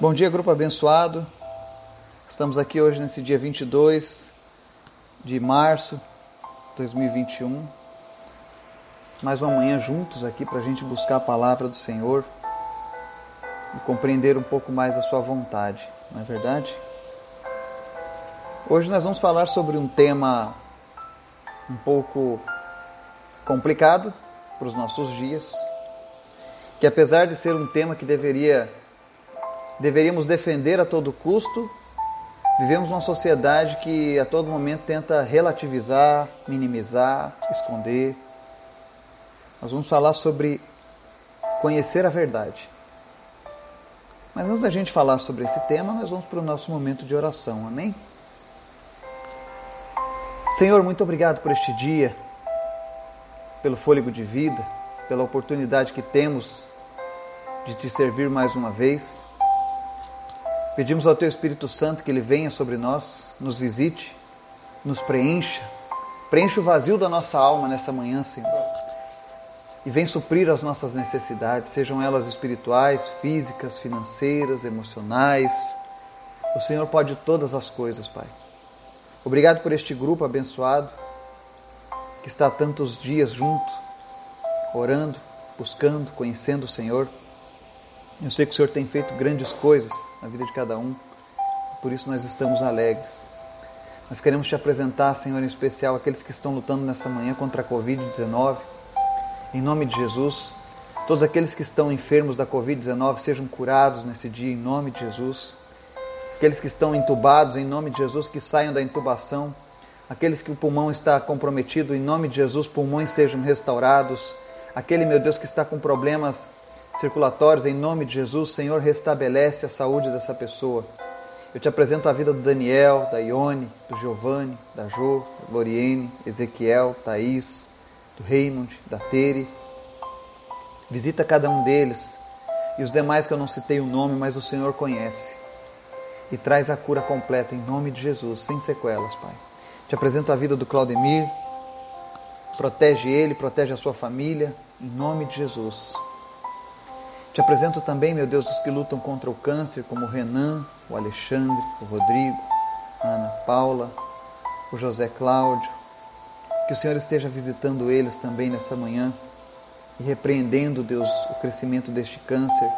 Bom dia, grupo abençoado. Estamos aqui hoje nesse dia 22 de março de 2021. Mais uma manhã juntos aqui para a gente buscar a palavra do Senhor e compreender um pouco mais a Sua vontade, não é verdade? Hoje nós vamos falar sobre um tema um pouco complicado para os nossos dias, que apesar de ser um tema que deveria deveríamos defender a todo custo. Vivemos numa sociedade que a todo momento tenta relativizar, minimizar, esconder. Nós vamos falar sobre conhecer a verdade. Mas antes da gente falar sobre esse tema, nós vamos para o nosso momento de oração. Amém? Senhor, muito obrigado por este dia, pelo fôlego de vida, pela oportunidade que temos de te servir mais uma vez. Pedimos ao Teu Espírito Santo que Ele venha sobre nós, nos visite, nos preencha, preencha o vazio da nossa alma nessa manhã, Senhor. E vem suprir as nossas necessidades, sejam elas espirituais, físicas, financeiras, emocionais. O Senhor pode todas as coisas, Pai. Obrigado por este grupo abençoado que está tantos dias junto, orando, buscando, conhecendo o Senhor. Eu sei que o Senhor tem feito grandes coisas na vida de cada um, por isso nós estamos alegres. Nós queremos te apresentar, Senhor, em especial aqueles que estão lutando nesta manhã contra a Covid-19. Em nome de Jesus, todos aqueles que estão enfermos da Covid-19 sejam curados nesse dia, em nome de Jesus. Aqueles que estão entubados, em nome de Jesus, que saiam da intubação. Aqueles que o pulmão está comprometido, em nome de Jesus, pulmões sejam restaurados. Aquele, meu Deus, que está com problemas circulatórios, em nome de Jesus, Senhor, restabelece a saúde dessa pessoa. Eu te apresento a vida do Daniel, da Ione, do Giovanni, da Jo, da Gloriene, Ezequiel, Thaís, do Raymond, da Tere. Visita cada um deles e os demais que eu não citei o nome, mas o Senhor conhece. E traz a cura completa em nome de Jesus, sem sequelas, Pai. Te apresento a vida do Claudemir. Protege ele, protege a sua família, em nome de Jesus. Te apresento também, meu Deus, os que lutam contra o câncer, como o Renan, o Alexandre, o Rodrigo, a Ana Paula, o José Cláudio. Que o Senhor esteja visitando eles também nessa manhã e repreendendo, Deus, o crescimento deste câncer,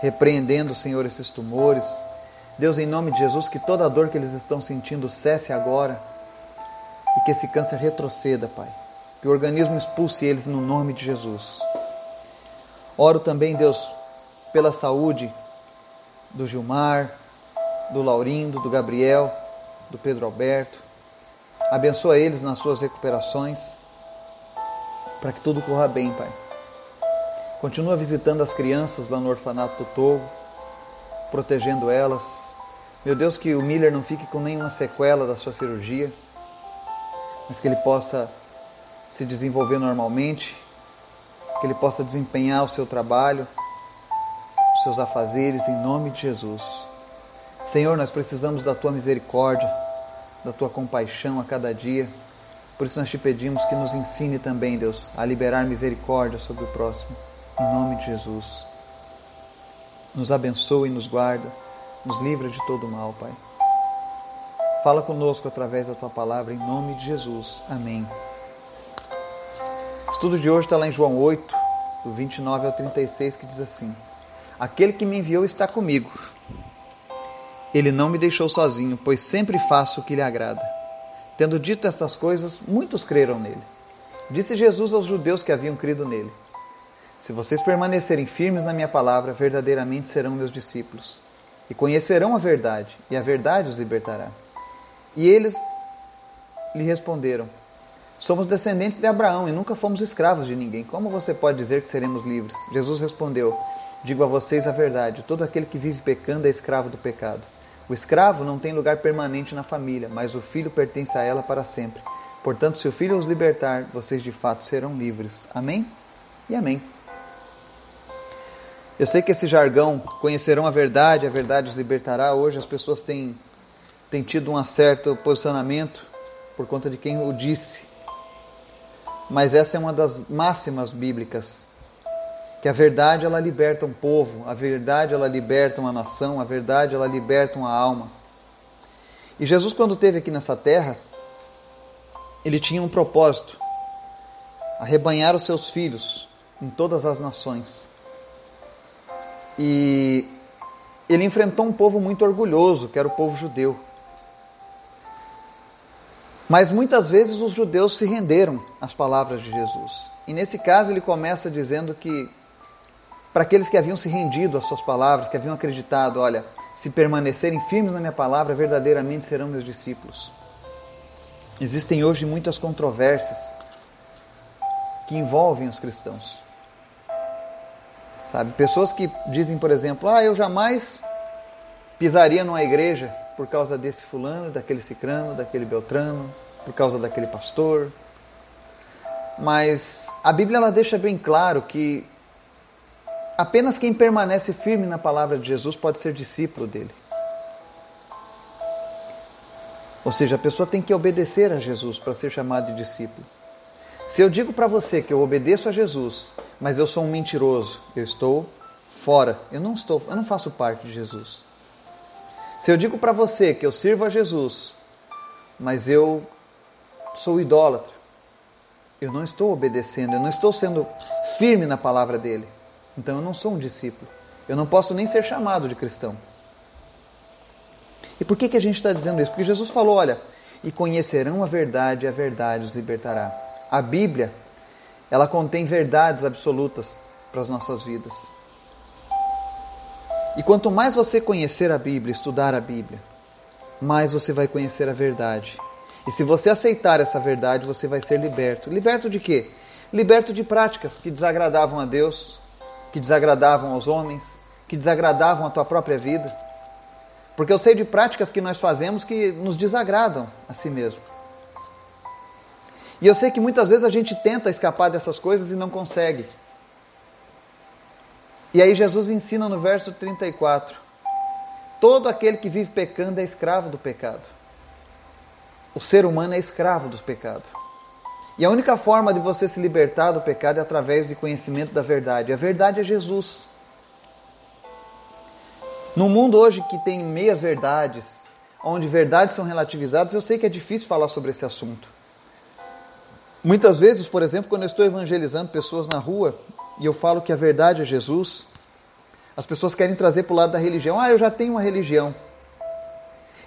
repreendendo, Senhor, esses tumores. Deus, em nome de Jesus, que toda a dor que eles estão sentindo cesse agora e que esse câncer retroceda, Pai. Que o organismo expulse eles no nome de Jesus. Oro também, Deus, pela saúde do Gilmar, do Laurindo, do Gabriel, do Pedro Alberto. Abençoa eles nas suas recuperações, para que tudo corra bem, Pai. Continua visitando as crianças lá no orfanato do Togo, protegendo elas. Meu Deus, que o Miller não fique com nenhuma sequela da sua cirurgia, mas que ele possa se desenvolver normalmente que ele possa desempenhar o seu trabalho, os seus afazeres, em nome de Jesus. Senhor, nós precisamos da tua misericórdia, da tua compaixão a cada dia. Por isso nós te pedimos que nos ensine também, Deus, a liberar misericórdia sobre o próximo, em nome de Jesus. Nos abençoe e nos guarda, nos livra de todo mal, Pai. Fala conosco através da tua palavra, em nome de Jesus. Amém. O estudo de hoje está lá em João 8, do 29 ao 36, que diz assim: Aquele que me enviou está comigo. Ele não me deixou sozinho, pois sempre faço o que lhe agrada. Tendo dito essas coisas, muitos creram nele. Disse Jesus aos judeus que haviam crido nele: Se vocês permanecerem firmes na minha palavra, verdadeiramente serão meus discípulos, e conhecerão a verdade, e a verdade os libertará. E eles lhe responderam: Somos descendentes de Abraão e nunca fomos escravos de ninguém. Como você pode dizer que seremos livres? Jesus respondeu: Digo a vocês a verdade: todo aquele que vive pecando é escravo do pecado. O escravo não tem lugar permanente na família, mas o filho pertence a ela para sempre. Portanto, se o filho os libertar, vocês de fato serão livres. Amém? E amém. Eu sei que esse jargão, conhecerão a verdade, a verdade os libertará, hoje as pessoas têm, têm tido um certo posicionamento por conta de quem o disse mas essa é uma das máximas bíblicas que a verdade ela liberta um povo, a verdade ela liberta uma nação, a verdade ela liberta uma alma. E Jesus quando esteve aqui nessa terra, ele tinha um propósito: arrebanhar os seus filhos em todas as nações. E ele enfrentou um povo muito orgulhoso, que era o povo judeu. Mas muitas vezes os judeus se renderam às palavras de Jesus. E nesse caso ele começa dizendo que para aqueles que haviam se rendido às suas palavras, que haviam acreditado, olha, se permanecerem firmes na minha palavra, verdadeiramente serão meus discípulos. Existem hoje muitas controvérsias que envolvem os cristãos. Sabe, pessoas que dizem, por exemplo, ah, eu jamais pisaria numa igreja por causa desse fulano, daquele cicrano, daquele beltrano, por causa daquele pastor. Mas a Bíblia ela deixa bem claro que apenas quem permanece firme na palavra de Jesus pode ser discípulo dele. Ou seja, a pessoa tem que obedecer a Jesus para ser chamado de discípulo. Se eu digo para você que eu obedeço a Jesus, mas eu sou um mentiroso, eu estou fora. Eu não estou, eu não faço parte de Jesus. Se eu digo para você que eu sirvo a Jesus, mas eu sou idólatra, eu não estou obedecendo, eu não estou sendo firme na palavra dele. Então eu não sou um discípulo. Eu não posso nem ser chamado de cristão. E por que, que a gente está dizendo isso? Porque Jesus falou: olha, e conhecerão a verdade, e a verdade os libertará. A Bíblia, ela contém verdades absolutas para as nossas vidas. E quanto mais você conhecer a Bíblia, estudar a Bíblia, mais você vai conhecer a verdade. E se você aceitar essa verdade, você vai ser liberto. Liberto de quê? Liberto de práticas que desagradavam a Deus, que desagradavam aos homens, que desagradavam a tua própria vida. Porque eu sei de práticas que nós fazemos que nos desagradam a si mesmo. E eu sei que muitas vezes a gente tenta escapar dessas coisas e não consegue. E aí Jesus ensina no verso 34: Todo aquele que vive pecando é escravo do pecado. O ser humano é escravo do pecado. E a única forma de você se libertar do pecado é através de conhecimento da verdade. A verdade é Jesus. No mundo hoje que tem meias verdades, onde verdades são relativizadas, eu sei que é difícil falar sobre esse assunto. Muitas vezes, por exemplo, quando eu estou evangelizando pessoas na rua, e eu falo que a verdade é Jesus, as pessoas querem trazer para o lado da religião. Ah, eu já tenho uma religião.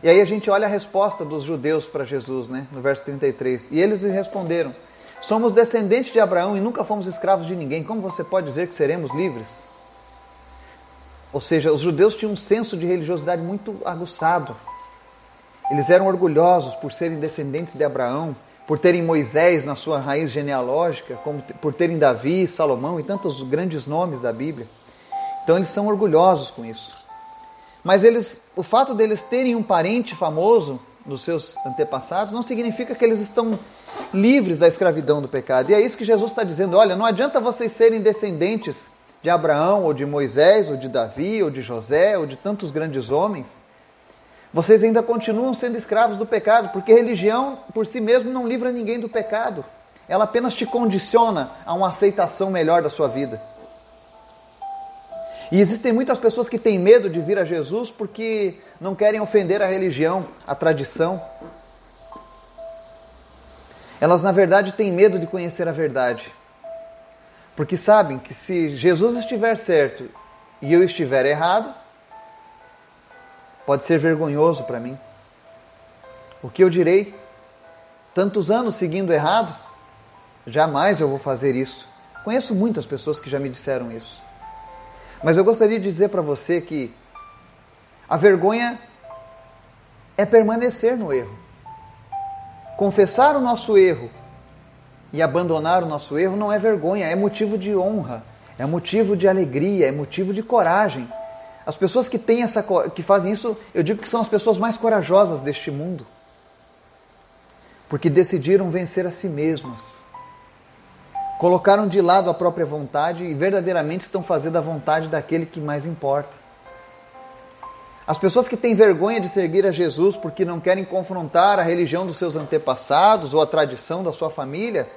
E aí a gente olha a resposta dos judeus para Jesus, né, no verso 33. E eles lhe responderam: Somos descendentes de Abraão e nunca fomos escravos de ninguém. Como você pode dizer que seremos livres? Ou seja, os judeus tinham um senso de religiosidade muito aguçado. Eles eram orgulhosos por serem descendentes de Abraão, por terem Moisés na sua raiz genealógica, como por terem Davi, Salomão e tantos grandes nomes da Bíblia. Então eles são orgulhosos com isso. Mas eles, o fato deles terem um parente famoso dos seus antepassados não significa que eles estão livres da escravidão do pecado. E é isso que Jesus está dizendo: olha, não adianta vocês serem descendentes de Abraão, ou de Moisés, ou de Davi, ou de José, ou de tantos grandes homens vocês ainda continuam sendo escravos do pecado, porque religião por si mesmo não livra ninguém do pecado. Ela apenas te condiciona a uma aceitação melhor da sua vida. E existem muitas pessoas que têm medo de vir a Jesus porque não querem ofender a religião, a tradição. Elas, na verdade, têm medo de conhecer a verdade. Porque sabem que se Jesus estiver certo e eu estiver errado, pode ser vergonhoso para mim. O que eu direi? Tantos anos seguindo errado? Jamais eu vou fazer isso. Conheço muitas pessoas que já me disseram isso. Mas eu gostaria de dizer para você que a vergonha é permanecer no erro. Confessar o nosso erro e abandonar o nosso erro não é vergonha, é motivo de honra, é motivo de alegria, é motivo de coragem. As pessoas que têm essa que fazem isso, eu digo que são as pessoas mais corajosas deste mundo. Porque decidiram vencer a si mesmas. Colocaram de lado a própria vontade e verdadeiramente estão fazendo a vontade daquele que mais importa. As pessoas que têm vergonha de seguir a Jesus porque não querem confrontar a religião dos seus antepassados ou a tradição da sua família,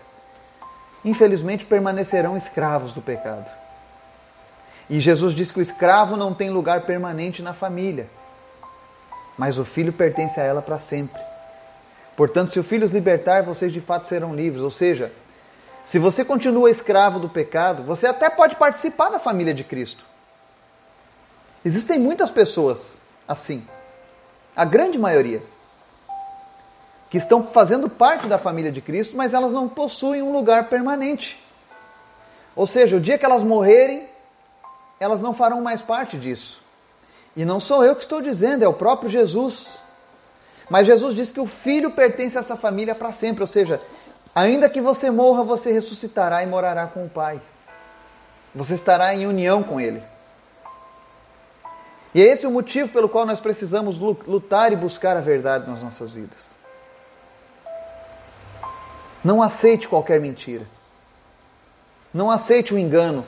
infelizmente permanecerão escravos do pecado. E Jesus diz que o escravo não tem lugar permanente na família, mas o filho pertence a ela para sempre. Portanto, se o filho os libertar, vocês de fato serão livres. Ou seja, se você continua escravo do pecado, você até pode participar da família de Cristo. Existem muitas pessoas assim, a grande maioria, que estão fazendo parte da família de Cristo, mas elas não possuem um lugar permanente. Ou seja, o dia que elas morrerem, elas não farão mais parte disso. E não sou eu que estou dizendo, é o próprio Jesus. Mas Jesus diz que o filho pertence a essa família para sempre, ou seja, ainda que você morra, você ressuscitará e morará com o Pai. Você estará em união com Ele. E é esse o motivo pelo qual nós precisamos lutar e buscar a verdade nas nossas vidas. Não aceite qualquer mentira. Não aceite o engano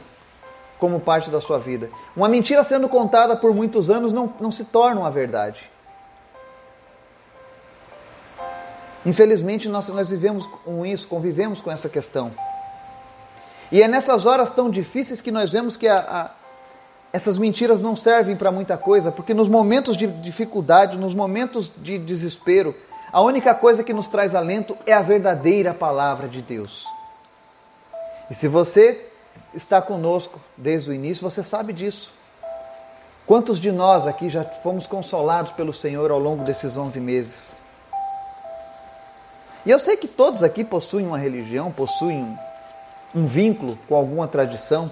como parte da sua vida. Uma mentira sendo contada por muitos anos não, não se torna uma verdade. Infelizmente, nós, nós vivemos com isso, convivemos com essa questão. E é nessas horas tão difíceis que nós vemos que a, a, essas mentiras não servem para muita coisa, porque nos momentos de dificuldade, nos momentos de desespero, a única coisa que nos traz alento é a verdadeira palavra de Deus. E se você está conosco desde o início, você sabe disso. Quantos de nós aqui já fomos consolados pelo Senhor ao longo desses 11 meses? E eu sei que todos aqui possuem uma religião, possuem um vínculo com alguma tradição.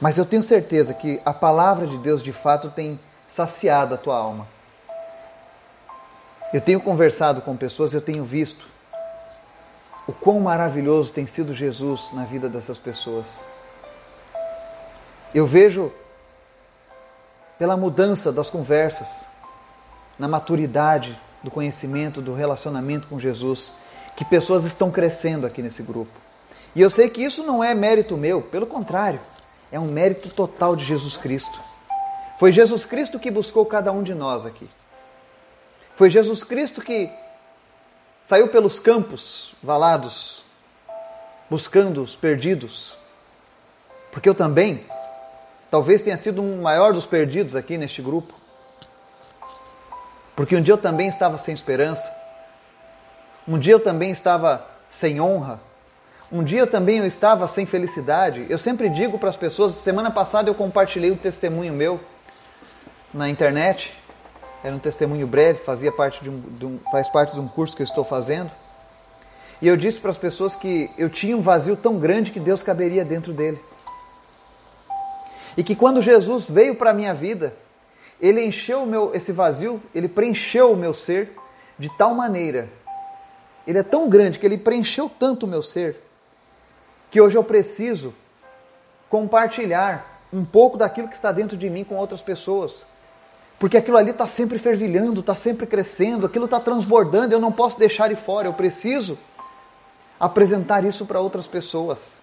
Mas eu tenho certeza que a palavra de Deus de fato tem saciado a tua alma. Eu tenho conversado com pessoas, eu tenho visto o quão maravilhoso tem sido Jesus na vida dessas pessoas. Eu vejo pela mudança das conversas, na maturidade do conhecimento, do relacionamento com Jesus, que pessoas estão crescendo aqui nesse grupo. E eu sei que isso não é mérito meu, pelo contrário, é um mérito total de Jesus Cristo. Foi Jesus Cristo que buscou cada um de nós aqui. Foi Jesus Cristo que Saiu pelos campos valados, buscando os perdidos. Porque eu também, talvez tenha sido um maior dos perdidos aqui neste grupo. Porque um dia eu também estava sem esperança. Um dia eu também estava sem honra. Um dia eu também eu estava sem felicidade. Eu sempre digo para as pessoas, semana passada eu compartilhei um testemunho meu na internet era um testemunho breve, fazia parte de um, de um, faz parte de um curso que eu estou fazendo. E eu disse para as pessoas que eu tinha um vazio tão grande que Deus caberia dentro dele. E que quando Jesus veio para a minha vida, ele encheu meu, esse vazio, ele preencheu o meu ser de tal maneira, ele é tão grande que ele preencheu tanto o meu ser, que hoje eu preciso compartilhar um pouco daquilo que está dentro de mim com outras pessoas porque aquilo ali está sempre fervilhando, está sempre crescendo, aquilo está transbordando, eu não posso deixar ir fora, eu preciso apresentar isso para outras pessoas.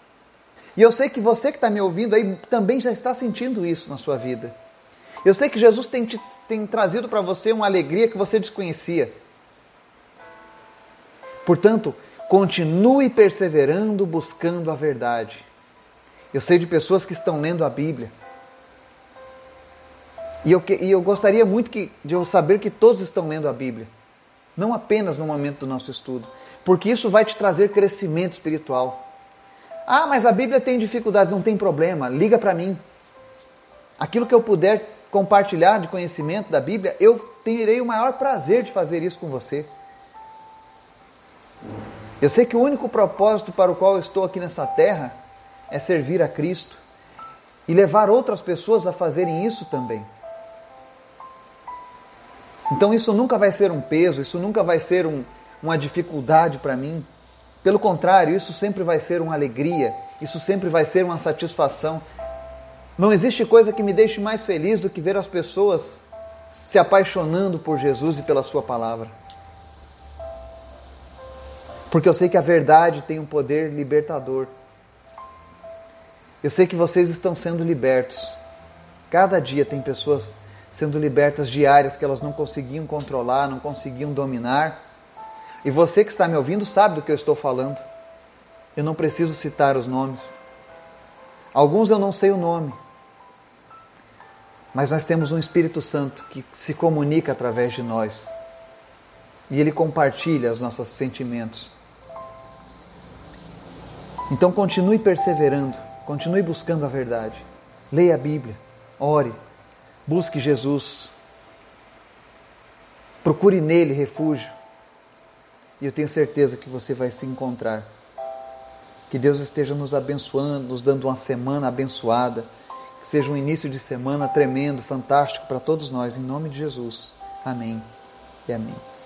E eu sei que você que está me ouvindo aí também já está sentindo isso na sua vida. Eu sei que Jesus tem, te, tem trazido para você uma alegria que você desconhecia. Portanto, continue perseverando, buscando a verdade. Eu sei de pessoas que estão lendo a Bíblia e eu, e eu gostaria muito que, de eu saber que todos estão lendo a Bíblia, não apenas no momento do nosso estudo, porque isso vai te trazer crescimento espiritual. Ah, mas a Bíblia tem dificuldades, não tem problema, liga para mim. Aquilo que eu puder compartilhar de conhecimento da Bíblia, eu terei o maior prazer de fazer isso com você. Eu sei que o único propósito para o qual eu estou aqui nessa terra é servir a Cristo e levar outras pessoas a fazerem isso também. Então isso nunca vai ser um peso, isso nunca vai ser um, uma dificuldade para mim. Pelo contrário, isso sempre vai ser uma alegria, isso sempre vai ser uma satisfação. Não existe coisa que me deixe mais feliz do que ver as pessoas se apaixonando por Jesus e pela Sua palavra. Porque eu sei que a verdade tem um poder libertador. Eu sei que vocês estão sendo libertos. Cada dia tem pessoas sendo libertas de áreas que elas não conseguiam controlar, não conseguiam dominar. E você que está me ouvindo sabe do que eu estou falando. Eu não preciso citar os nomes. Alguns eu não sei o nome, mas nós temos um Espírito Santo que se comunica através de nós e ele compartilha os nossos sentimentos. Então continue perseverando, continue buscando a verdade. Leia a Bíblia, ore, busque Jesus, procure nele refúgio. E eu tenho certeza que você vai se encontrar. Que Deus esteja nos abençoando, nos dando uma semana abençoada. Que seja um início de semana tremendo, fantástico para todos nós, em nome de Jesus. Amém e amém.